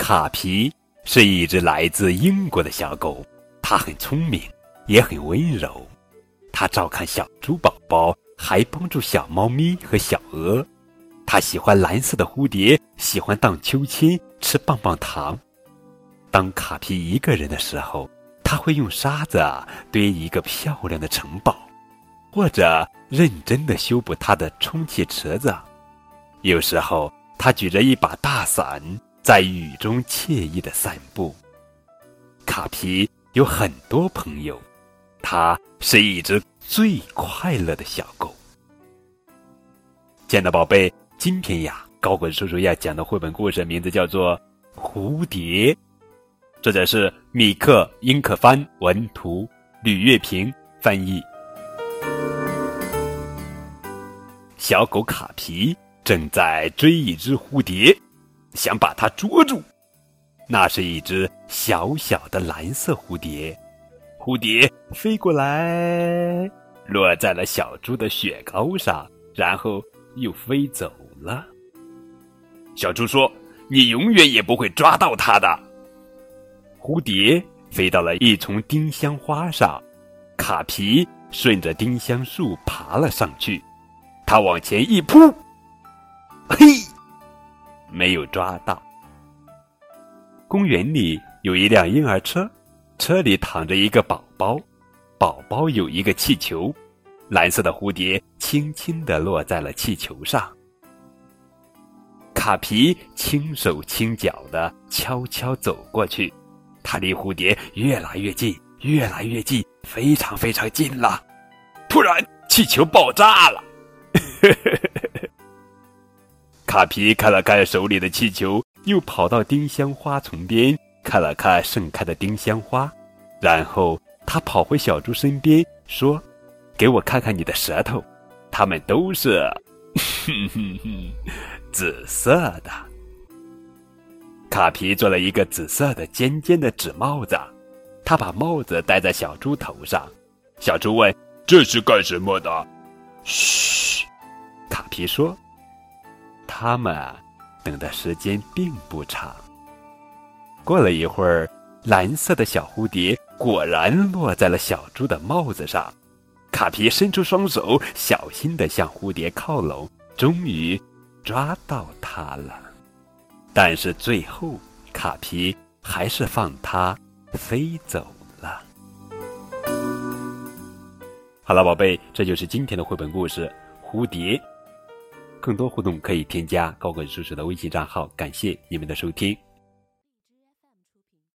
卡皮是一只来自英国的小狗，它很聪明，也很温柔。它照看小猪宝宝，还帮助小猫咪和小鹅。它喜欢蓝色的蝴蝶，喜欢荡秋千、吃棒棒糖。当卡皮一个人的时候，他会用沙子堆一个漂亮的城堡，或者认真的修补他的充气池子。有时候，他举着一把大伞，在雨中惬意的散步。卡皮有很多朋友，它是一只最快乐的小狗。亲爱的宝贝。今天呀，高滚叔叔要讲的绘本故事名字叫做《蝴蝶》，作者是米克·英克帆文图，吕月平翻译。小狗卡皮正在追一只蝴蝶，想把它捉住。那是一只小小的蓝色蝴蝶，蝴蝶飞过来，落在了小猪的雪糕上，然后又飞走。了，小猪说：“你永远也不会抓到它的。”蝴蝶飞到了一丛丁香花上，卡皮顺着丁香树爬了上去，他往前一扑，嘿，没有抓到。公园里有一辆婴儿车，车里躺着一个宝宝，宝宝有一个气球，蓝色的蝴蝶轻轻地落在了气球上。卡皮轻手轻脚的悄悄走过去，他离蝴蝶越来越近，越来越近，非常非常近了。突然，气球爆炸了！卡皮看了看手里的气球，又跑到丁香花丛边看了看盛开的丁香花，然后他跑回小猪身边说：“给我看看你的舌头，它们都是。”哼哼哼。紫色的，卡皮做了一个紫色的尖尖的纸帽子，他把帽子戴在小猪头上。小猪问：“这是干什么的？”嘘，卡皮说：“他们等的时间并不长。”过了一会儿，蓝色的小蝴蝶果然落在了小猪的帽子上。卡皮伸出双手，小心的向蝴蝶靠拢，终于。抓到它了，但是最后卡皮还是放它飞走了。好了，宝贝，这就是今天的绘本故事《蝴蝶》。更多互动可以添加高管叔叔的微信账号。感谢你们的收听。